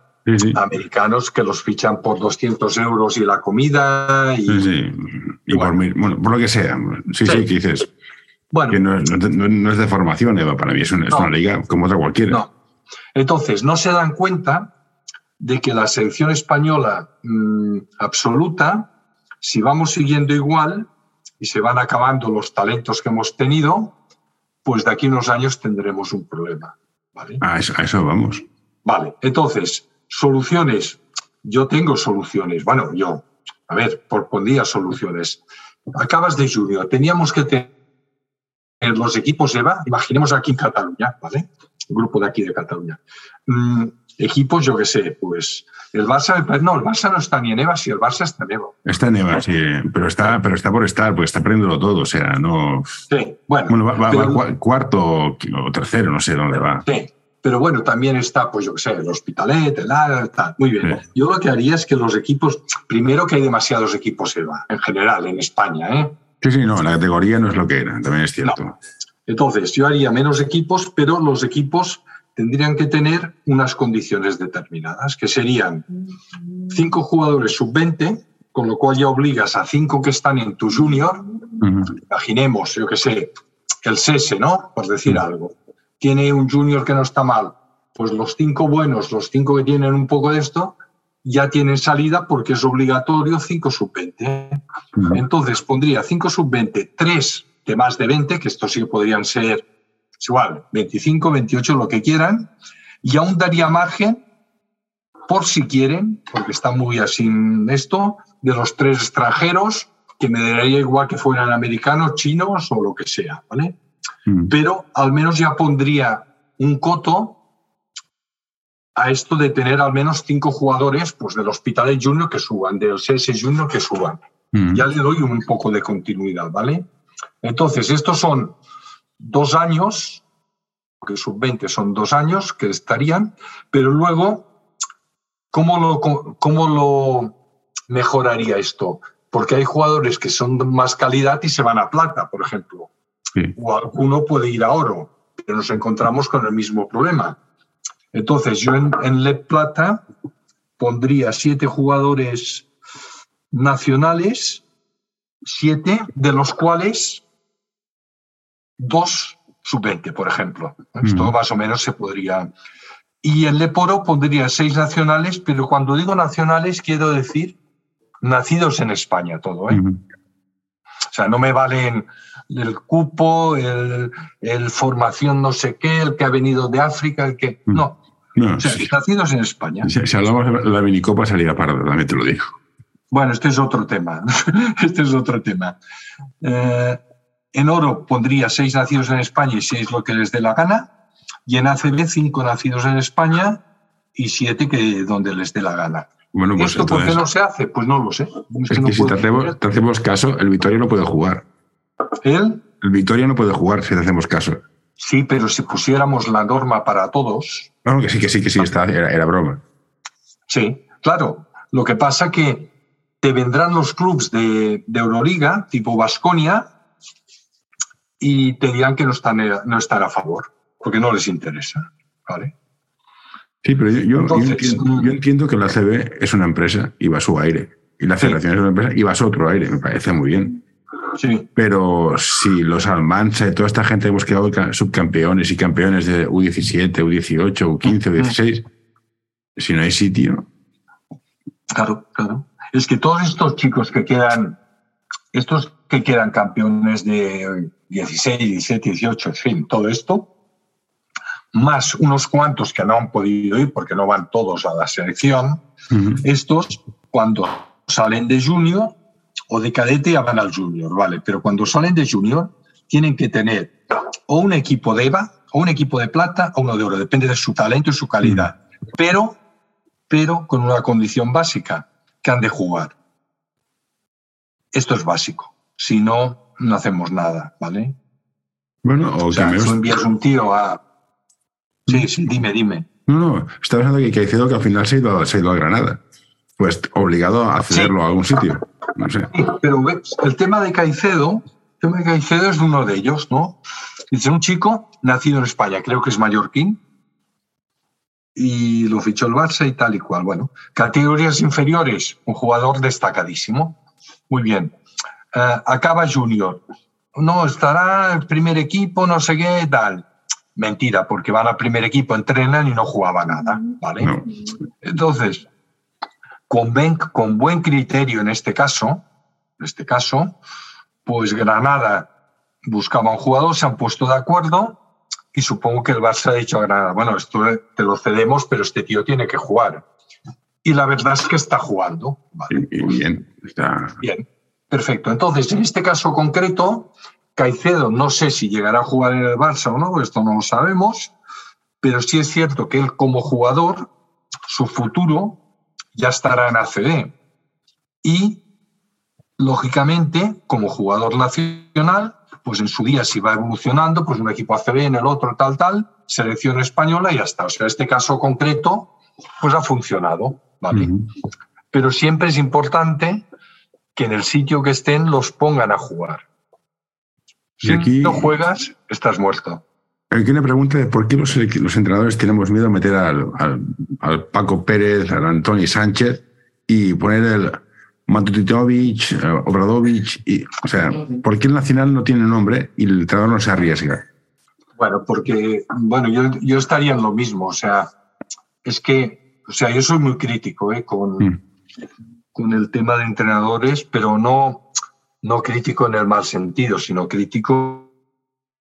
americanos que los fichan por 200 euros y la comida. Y, y, por, bueno, por, lo que sea. Sí, sí, que dices. Bueno, que no, es de formación, Eva, para mí es una, liga como otra cualquiera. No. Entonces, no se dan cuenta de que la selección española mm, absoluta, si vamos siguiendo igual y se van acabando los talentos que hemos tenido, pues de aquí a unos años tendremos un problema. ¿vale? a eso vamos. Vale, entonces, soluciones. Yo tengo soluciones. Bueno, yo, a ver, por día soluciones. Acabas de junior, teníamos que tener los equipos EVA, imaginemos aquí en Cataluña, ¿vale? El grupo de aquí de Cataluña. Mm, equipos, yo qué sé, pues el Barça, no, el Barça no está ni en EVA, si el Barça está en EVA. Está en EVA, sí, pero está, pero está por estar, porque está aprendiendo todo, o sea, no. Sí, bueno. va, cuarto o tercero, no sé dónde va. Sí, pero bueno, también está, pues yo qué sé, el Hospitalet, el tal. Muy bien. Yo lo que haría es que los equipos, primero que hay demasiados equipos EVA, en general, en España. ¿eh? Sí, sí, no, la categoría no es lo que era, también es cierto. Entonces, yo haría menos equipos, pero los equipos tendrían que tener unas condiciones determinadas, que serían cinco jugadores sub-20, con lo cual ya obligas a cinco que están en tu junior, imaginemos, yo que sé, el SESE, ¿no? Por decir algo. Tiene un junior que no está mal. Pues los cinco buenos, los cinco que tienen un poco de esto, ya tienen salida porque es obligatorio 5 sub-20. Entonces pondría 5 sub-20, 3 de más de 20, que estos sí podrían ser igual, 25, 28, lo que quieran, y aún daría margen por si quieren, porque está muy así esto, de los tres extranjeros, que me daría igual que fueran americanos, chinos o lo que sea, ¿vale? Pero al menos ya pondría un coto a esto de tener al menos cinco jugadores pues, del Hospitalet Junior que suban, del CS Junior que suban. Mm. Ya le doy un poco de continuidad, ¿vale? Entonces, estos son dos años, porque sub-20 son dos años que estarían, pero luego, ¿cómo lo, ¿cómo lo mejoraría esto? Porque hay jugadores que son de más calidad y se van a plata, por ejemplo. O alguno puede ir a oro, pero nos encontramos con el mismo problema entonces, yo en, Le Plata pondría siete jugadores nacionales, siete, de los cuales dos sub-20, por ejemplo. Esto más o menos se podría. Y en Leporo pondría seis nacionales, pero cuando digo nacionales quiero decir nacidos en España todo. ¿eh? O sea, no me valen el cupo, el, el, formación no sé qué, el que ha venido de África, el que... No, no, nacidos en España. Si, hablamos de la minicopa salía parda, también te lo digo. Bueno, este es otro tema. este es otro tema. Eh, en oro pondría seis nacidos en España y seis lo que les dé la gana. Y en ACB cinco nacidos en España y siete que donde les dé la gana. Bueno, pues ¿Esto por qué no se hace? Pues no lo sé. Es, que, si te hacemos, caso, el Vitoria no puede jugar. ¿El? El Vitoria no puede jugar si te hacemos caso. Sí, pero si pusiéramos la norma para todos. No, que sí, que sí, que sí, está, era, broma. Sí, claro. Lo que pasa que te vendrán los clubes de, Euroliga, tipo Vasconia, y te dirán que no están, no están a favor, porque no les interesa. ¿vale? Sí, pero yo, mm. entiendo, que la CB es una empresa y va a su aire. Y la Federación es una empresa y va a su otro aire. Me parece muy bien. Pero si los Almanza y toda esta gente hemos quedado subcampeones y campeones de U17, U18, U15, U16, si no hay sitio. Claro, claro. Es que todos estos chicos que quedan, estos que quedan campeones de 16, 17, 18, en fin, todo esto, más unos cuantos que no han podido ir porque no van todos a la selección, estos cuando salen de junior o de cadete ya van al junior, ¿vale? Pero cuando salen de junior tienen que tener o un equipo de EVA, o un equipo de plata, o uno de oro, depende de su talento y su calidad. Pero, pero con una condición básica, que han de jugar. Esto es básico. Si no, no hacemos nada, ¿vale? Bueno, o, sea, tú envías un tío a... Sí, sí, dime, dime. No, no, está pensando que Caicedo que al final se ha ido, se ha ido a Granada. Pues obligado a cederlo a algún sitio pero el tema de Caicedo, el tema de Caicedo es uno de ellos, ¿no? Dice un chico nacido en España, creo que es mallorquín, y lo fichó el Barça y tal y cual. Bueno, categorías inferiores, un jugador destacadísimo. Muy bien. Eh, acaba Junior. No, estará el primer equipo, no sé qué, tal. Mentira, porque van al primer equipo, entrenan y no jugaba nada, ¿vale? Entonces, con, buen criterio en este caso, en este caso, pues Granada buscaba un jugador, se han puesto de acuerdo y supongo que el Barça ha dicho a Granada, bueno, esto te lo cedemos, pero este tío tiene que jugar. Y la verdad es que está jugando. Bien, está... Bien, perfecto. Entonces, en este caso concreto, Caicedo no sé si llegará a jugar en el Barça o no, esto no lo sabemos, pero sí es cierto que él como jugador, su futuro ya estará en ACB. Y, lógicamente, como jugador nacional, pues en su día si va evolucionando, pues un equipo ACB, en el otro tal, tal, selección española y ya está. O sea, este caso concreto, pues ha funcionado, ¿vale? Pero siempre es importante que en el sitio que estén los pongan a jugar. Si no juegas, estás muerto. Aquí una pregunta de por qué los, los entrenadores tenemos miedo a meter al, al, Paco Pérez, al Antoni Sánchez y poner el Matutitovic, eh, Obradovich. Y, o sea, ¿por qué el Nacional no tiene nombre y el entrenador no se arriesga? Bueno, porque bueno, yo, yo estaría en lo mismo. O sea, es que, o sea, yo soy muy crítico ¿eh? con, mm. con el tema de entrenadores, pero no, no crítico en el mal sentido, sino crítico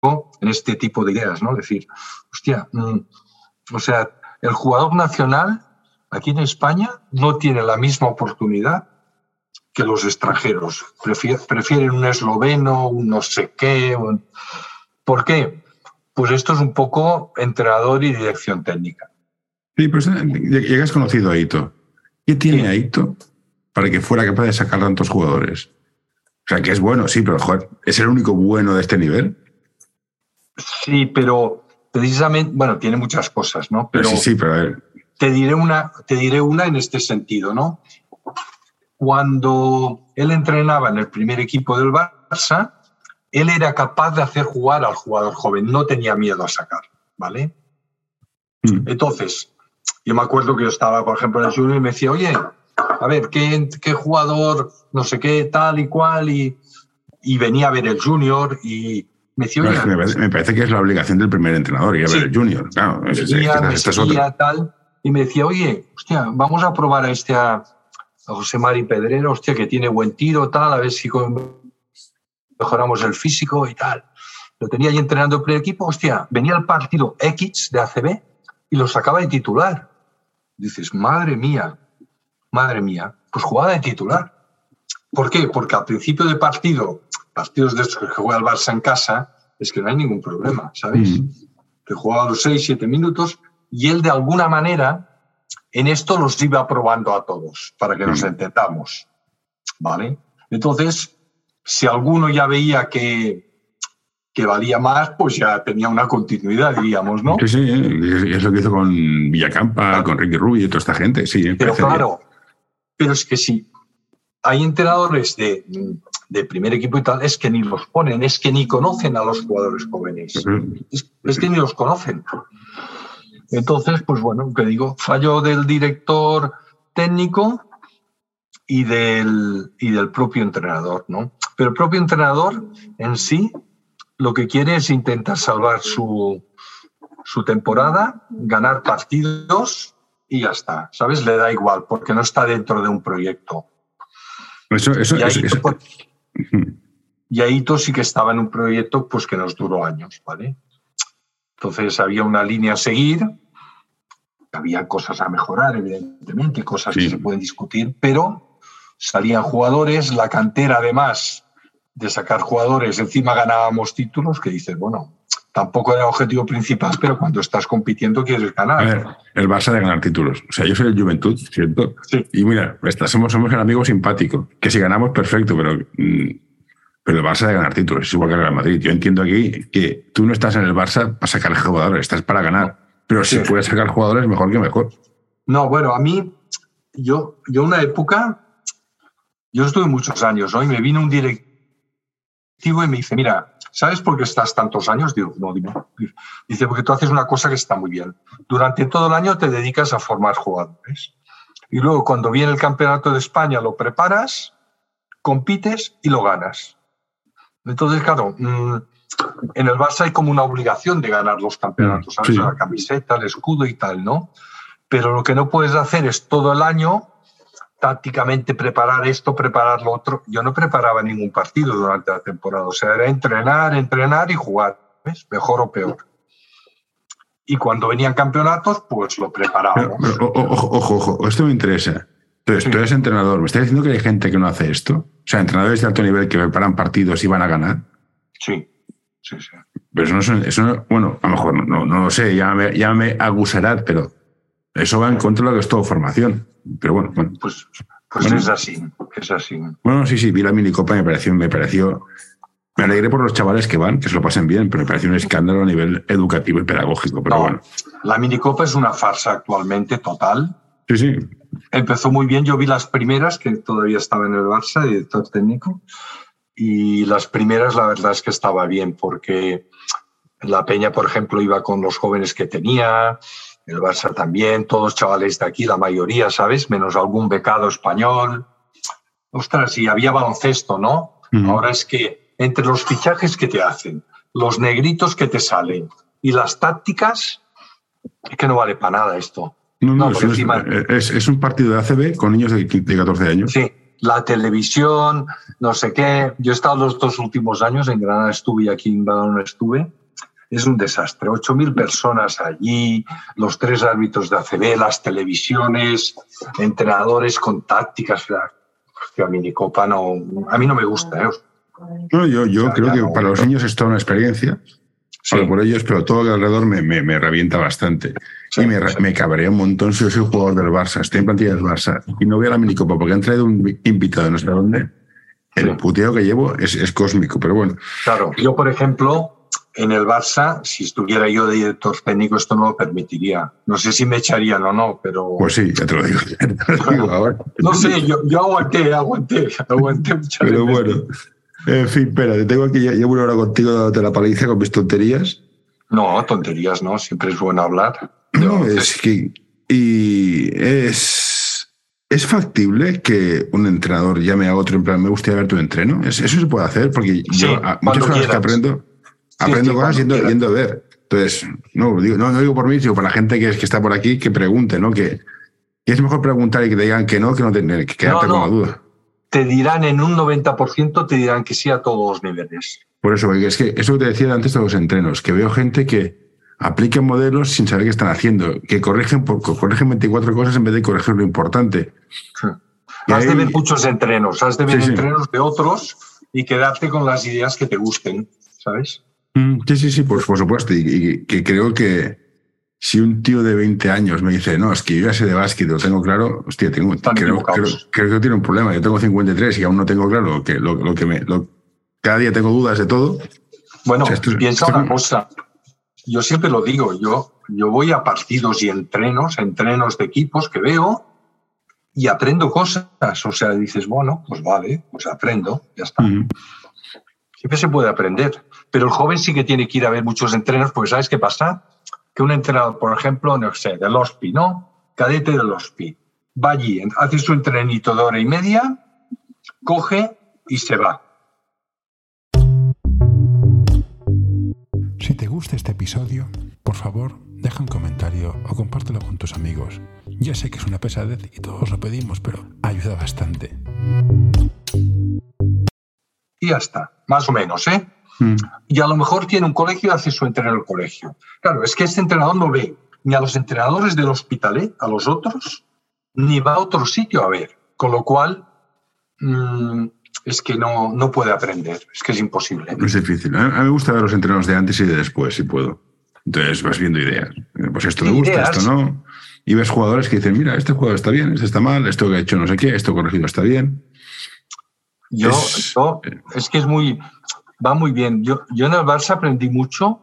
en este tipo de ideas, ¿no? Es decir, hostia, mm, o sea, el jugador nacional aquí en España no tiene la misma oportunidad que los extranjeros. prefieren un esloveno, un no sé qué. ¿Por qué? Pues esto es un poco entrenador y dirección técnica. Sí, pues eh, ya has conocido a Ito. ¿Qué tiene a Ito para que fuera capaz de sacar tantos jugadores? O sea, que es bueno, sí, pero joder, ¿es el único bueno de este nivel? Sí, pero precisamente, bueno, tiene muchas cosas, ¿no? Pero sí, sí, pero Te diré una, te diré una en este sentido, ¿no? Cuando él entrenaba en el primer equipo del Barça, él era capaz de hacer jugar al jugador joven, no tenía miedo a sacar, ¿vale? Mm. Entonces, yo me acuerdo que yo estaba, por ejemplo, en el Junior y me decía, oye, a ver, ¿qué, qué jugador, no sé qué, tal y cual? Y, y venía a ver el Junior y, me, parece, que es la obligación del primer entrenador, y a ver el junior. Claro, tal, y me decía, oye, hostia, vamos a probar a este a, José Mari Pedrero, hostia, que tiene buen tiro, tal, a ver si mejoramos el físico y tal. Lo tenía ahí entrenando el primer equipo, hostia, venía el partido X de ACB y lo sacaba de titular. Dices, madre mía, madre mía, pues jugaba de titular. ¿Por qué? Porque al principio de partido partidos de estos que juega el Barça en casa, es que no hay ningún problema, ¿sabéis? Mm. Que jugaba los 6, 7 minutos y él de alguna manera en esto los iba probando a todos para que nos mm. entendamos, ¿vale? Entonces, si alguno ya veía que, que valía más, pues ya tenía una continuidad, diríamos, ¿no? Sí, sí, es lo que hizo con Villacampa, con Ricky Rubio y toda esta gente, sí. Pero claro, pero es que sí, hay entrenadores de de primer equipo y tal, es que ni los ponen, es que ni conocen a los jugadores jóvenes. Es, que ni los conocen. Entonces, pues bueno, que digo, fallo del director técnico y del, y del propio entrenador, ¿no? Pero el propio entrenador en sí lo que quiere es intentar salvar su, su temporada, ganar partidos y ya está, ¿sabes? Le da igual porque no está dentro de un proyecto. Eso, eso, y Aito sí que estaba en un proyecto pues, que nos duró años, ¿vale? Entonces había una línea a seguir, había cosas a mejorar, evidentemente, cosas que se pueden discutir, pero salían jugadores, la cantera además de sacar jugadores, encima ganábamos títulos, que dices, bueno, tampoco era el objetivo principal, pero cuando estás compitiendo quieres ganar. A ver, el Barça de ganar títulos. O sea, yo soy el Juventud, ¿cierto? Sí. Y mira, somos, somos el amigo simpático, que si ganamos, perfecto, pero, mm, pero el Barça de ganar títulos es igual que el Real Madrid. Yo entiendo aquí que tú no estás en el Barça para sacar jugadores, estás para ganar. Pero si puedes sacar jugadores, mejor que mejor. No, bueno, a mí, yo, yo una época, yo estuve muchos años, ¿no? Y me vino un directivo y me dice, mira, ¿Sabes por qué estás tantos años? Digo, no, dime. Dice, porque tú haces una cosa que está muy bien. Durante todo el año te dedicas a formar jugadores. Y luego cuando viene el campeonato de España lo preparas, compites y lo ganas. Entonces, claro, mm, en el Barça hay como una obligación de ganar los campeonatos, ¿sabes? La camiseta, el escudo y tal, ¿no? Pero lo que no puedes hacer es todo el año tácticamente preparar esto, preparar lo otro. Yo no preparaba ningún partido durante la temporada, o sea, era entrenar, entrenar y jugar, ¿ves? Mejor o peor. Y cuando venían campeonatos, pues lo preparábamos. ojo, ojo, ojo, esto me interesa. Entonces, tú eres entrenador, ¿me estás diciendo que hay gente que no hace esto? O sea, entrenadores de alto nivel que preparan partidos y van a ganar. Sí, sí, sí. Pero eso no, eso no bueno, a lo mejor no, no, lo sé, ya me, ya me pero eso va en contra de lo que es todo formación. Pero bueno, bueno. Pues, pues es así, es así. Bueno, sí, sí, vi la minicopa y me pareció, me pareció. Me alegré por los chavales que van, que se lo pasen bien, pero me pareció un escándalo a nivel educativo y pedagógico. Pero bueno. La minicopa es una farsa actualmente total. Sí, sí. Empezó muy bien. Yo vi las primeras, que todavía estaba en el Barça, director técnico. Y las primeras, la verdad es que estaba bien, porque La Peña, por ejemplo, iba con los jóvenes que tenía, el Barça también, todos chavales de aquí, la mayoría, ¿sabes? Menos algún becado español. Ostras, y había baloncesto, ¿no? Ahora es que entre los fichajes que te hacen, los negritos que te salen y las tácticas, es que no vale para nada esto. No, no, es, un partido de ACB con niños de, de 14 años. Sí, la televisión, no sé qué. Yo he estado los dos últimos años, en Granada estuve y aquí en Badalona estuve. Es un desastre. 8.000 personas allí, los tres árbitros de ACB, las televisiones, entrenadores con tácticas. Hostia, minicopa no, a mí no me gusta. ¿eh? No, yo, yo creo que para los niños es toda una experiencia. Sí. por ellos, pero todo alrededor me, me, me revienta bastante. y me, me cabrea un montón si yo soy jugador del Barça, estoy en plantilla del Barça y no voy a la minicopa porque han traído un invitado no sé dónde. El puteo que llevo es, es cósmico, pero bueno. Claro, yo, por ejemplo, en el Barça, si estuviera yo de director técnico, esto no lo permitiría. No sé si me echarían o no, pero. Pues sí, ya te lo digo, te lo digo ahora. No sé, yo, yo aguanté, aguanté, aguanté muchas Pero veces. bueno, en fin, espera, te tengo aquí, llevo una hora contigo dándote la paliza con mis tonterías. No, tonterías, ¿no? Siempre es bueno hablar. No, es que. Y es. ¿Es factible que un entrenador llame a otro en plan, me gustaría ver tu entreno? ¿Es- ¿Eso se puede hacer? Porque Sí, yo, muchas cosas que quieras. aprendo, Sí, aprendo sí, cosas yendo, a ver. Entonces, no digo, no, no digo por mí, sino por la gente que, es, que está por aquí, que pregunte, ¿no? Que, que es mejor preguntar y que te digan que no, que no tener que quedarte No, con la duda. Te dirán en un 90%, te dirán que sí a todos los niveles. Por eso, porque es que eso que te decía antes de los entrenos, que veo gente que aplica modelos sin saber qué están haciendo, que corrigen, por, corrigen 24 cosas en vez de corregir lo importante. Y Has de ver muchos entrenos, has de ver Sí, sí. entrenos de otros y quedarte con las ideas que te gusten, ¿sabes? Mm, Sí, sí, sí, por, por supuesto. Y, y que creo que si un tío de 20 años me dice, no, es que yo ya sé de básquet, lo tengo claro, hostia, tengo, creo, creo, creo que tiene un problema. Yo tengo 53 y aún no tengo claro que lo, lo que me. lo- cada día tengo dudas de todo. Bueno, O sea, esto- piensa esto- una cosa. Yo siempre lo digo, yo, yo voy a partidos y entrenos, entrenos de equipos que veo y aprendo cosas. O sea, dices, bueno, pues vale, pues aprendo, ya está. Mm. Siempre se puede aprender. Pero el joven sí que tiene que ir a ver muchos entrenos, porque ¿sabes qué pasa? Que un entrenador, por ejemplo, no sé, del OSPI, ¿no? Cadete del OSPI. Va allí, hace su entrenito de hora y media, coge y se va. Si te gusta este episodio, por favor, deja un comentario o compártelo con tus amigos. Ya sé que es una pesadez y todos lo pedimos, pero ayuda bastante. Y ya está, más o menos, ¿eh? Mm. y a lo mejor tiene un colegio y hace su entreno en el colegio. Claro, es que este entrenador no ve ni a los entrenadores del hospitalet, a los otros, ni va a otro sitio a ver. Con lo cual, mm, es que no, no puede aprender, es que es imposible. Es difícil. A mí me gusta ver los entrenos de antes y de después, si puedo. Entonces vas viendo ideas. Eh, Pues esto me Sí, gusta, ideas. esto no. Y ves jugadores que dicen, mira, este jugador está bien, este está mal, esto que ha hecho no sé qué, esto corregido está bien. Yo, Es- yo- es que es muy, va muy bien. Yo, yo en el Barça aprendí mucho,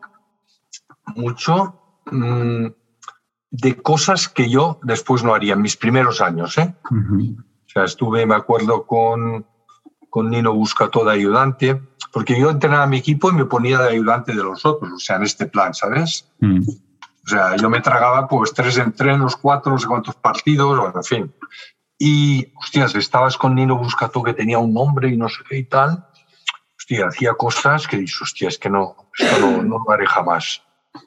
mucho mm, de cosas que yo después no haría en mis primeros años, ¿eh? O sea, estuve, me acuerdo, con, con Nino Buscató de ayudante, porque yo entrenaba a mi equipo y me ponía de ayudante de los otros, o sea, en este plan, ¿sabes? Mm. O sea, yo me tragaba pues tres entrenos, cuatro, no sé cuántos partidos, bueno, en fin. Y, hostias, estabas con Nino Buscató que tenía un nombre y no sé qué y tal. Hostia, hacía cosas que dices, hostia, es que no, esto no, no lo haré jamás.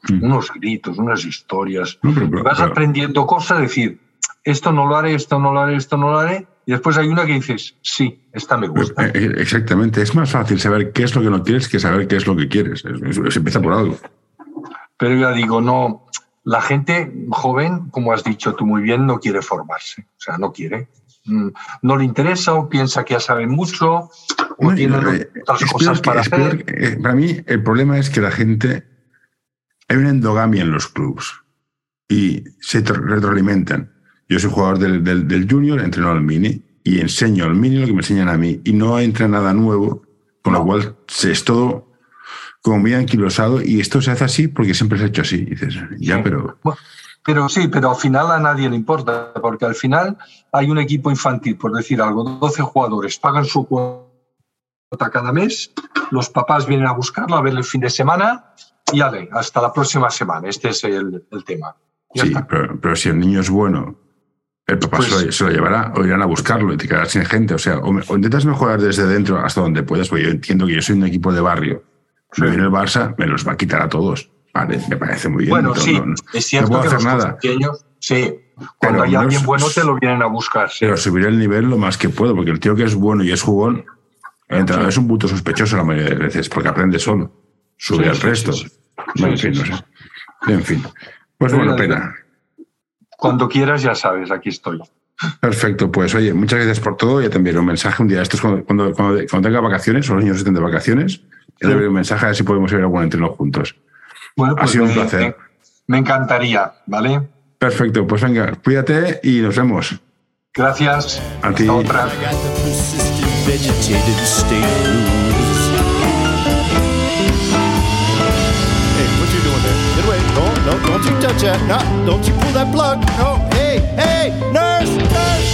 Mm. Unos gritos, unas historias. No, pero- Y vas pero- aprendiendo cosas, decir, esto no lo haré, esto no lo haré, esto no lo haré. Y después hay una que dices, sí, esta me gusta. Eh, eh, Exactamente. Es más fácil saber qué es lo que no quieres que saber qué es lo que quieres. Es- es- Se empieza por algo. Pero ya digo, no, la gente joven, como has dicho tú muy bien, no quiere formarse. O sea, no quiere. Mm, No le interesa o piensa que ya saben mucho o No, tienen eh, otras cosas que- para hacer. que- eh, para mí, el problema es que la gente. Hay una endogamia en los clubs y se tr- retroalimentan. Yo soy jugador del, del, del junior, entreno al mini y enseño al mini lo que me enseñan a mí y no entra nada nuevo, con lo No. cual se, es todo como muy anquilosado y esto se hace así porque siempre se ha hecho así. Y dices, ya, Sí. pero. Pero sí, pero al final a nadie le importa, porque al final hay un equipo infantil, por decir algo, 12 jugadores, pagan su cuota cada mes, los papás vienen a buscarlo a ver el fin de semana ya ve, hasta la próxima semana. Este es el, el tema. Ya Sí, pero, pero si el niño es bueno, el papá Pues- se, lo, se lo llevará o irán a buscarlo y te quedarás sin gente. O sea, o, me- o intentas mejorar desde dentro hasta donde puedas, porque yo entiendo que yo soy un equipo de barrio. Si Sí. viene el Barça, me los va a quitar a todos. Vale, me parece muy bien. Bueno, no- sí, no- no- es cierto no puedo que hacer los nada. pequeños, sí, cuando Pero hay alguien bueno te lo vienen a buscar. sí. Pero subiré el nivel lo más que puedo, porque el tío que es bueno y es jugón, el entrenador es un punto sospechoso la mayoría de veces, porque aprende solo. Sube Sí, al sí, resto. sí, sí. En fin, sí, no sé. En fin. Pues bueno, pena. Cuando quieras, ya sabes, aquí estoy. Perfecto, pues oye, muchas gracias por todo. Ya te enviaré un mensaje un día. Esto es cuando, cuando, cuando- cuando tenga vacaciones, o los niños estén de vacaciones, ya te enviaré un mensaje a ver si podemos ir a algún entreno juntos. Bueno, Ha sido un placer. Me, me encantaría, ¿vale? Perfecto, pues venga, cuídate y nos vemos. Gracias. A ti. Hasta otra. Vegetative state blues. Hey, what you doing there? Get away. No, no, don't you touch that. No, don't you pull that plug. No, hey, hey, nurse, nurse.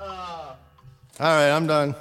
Uh, all right, I'm done.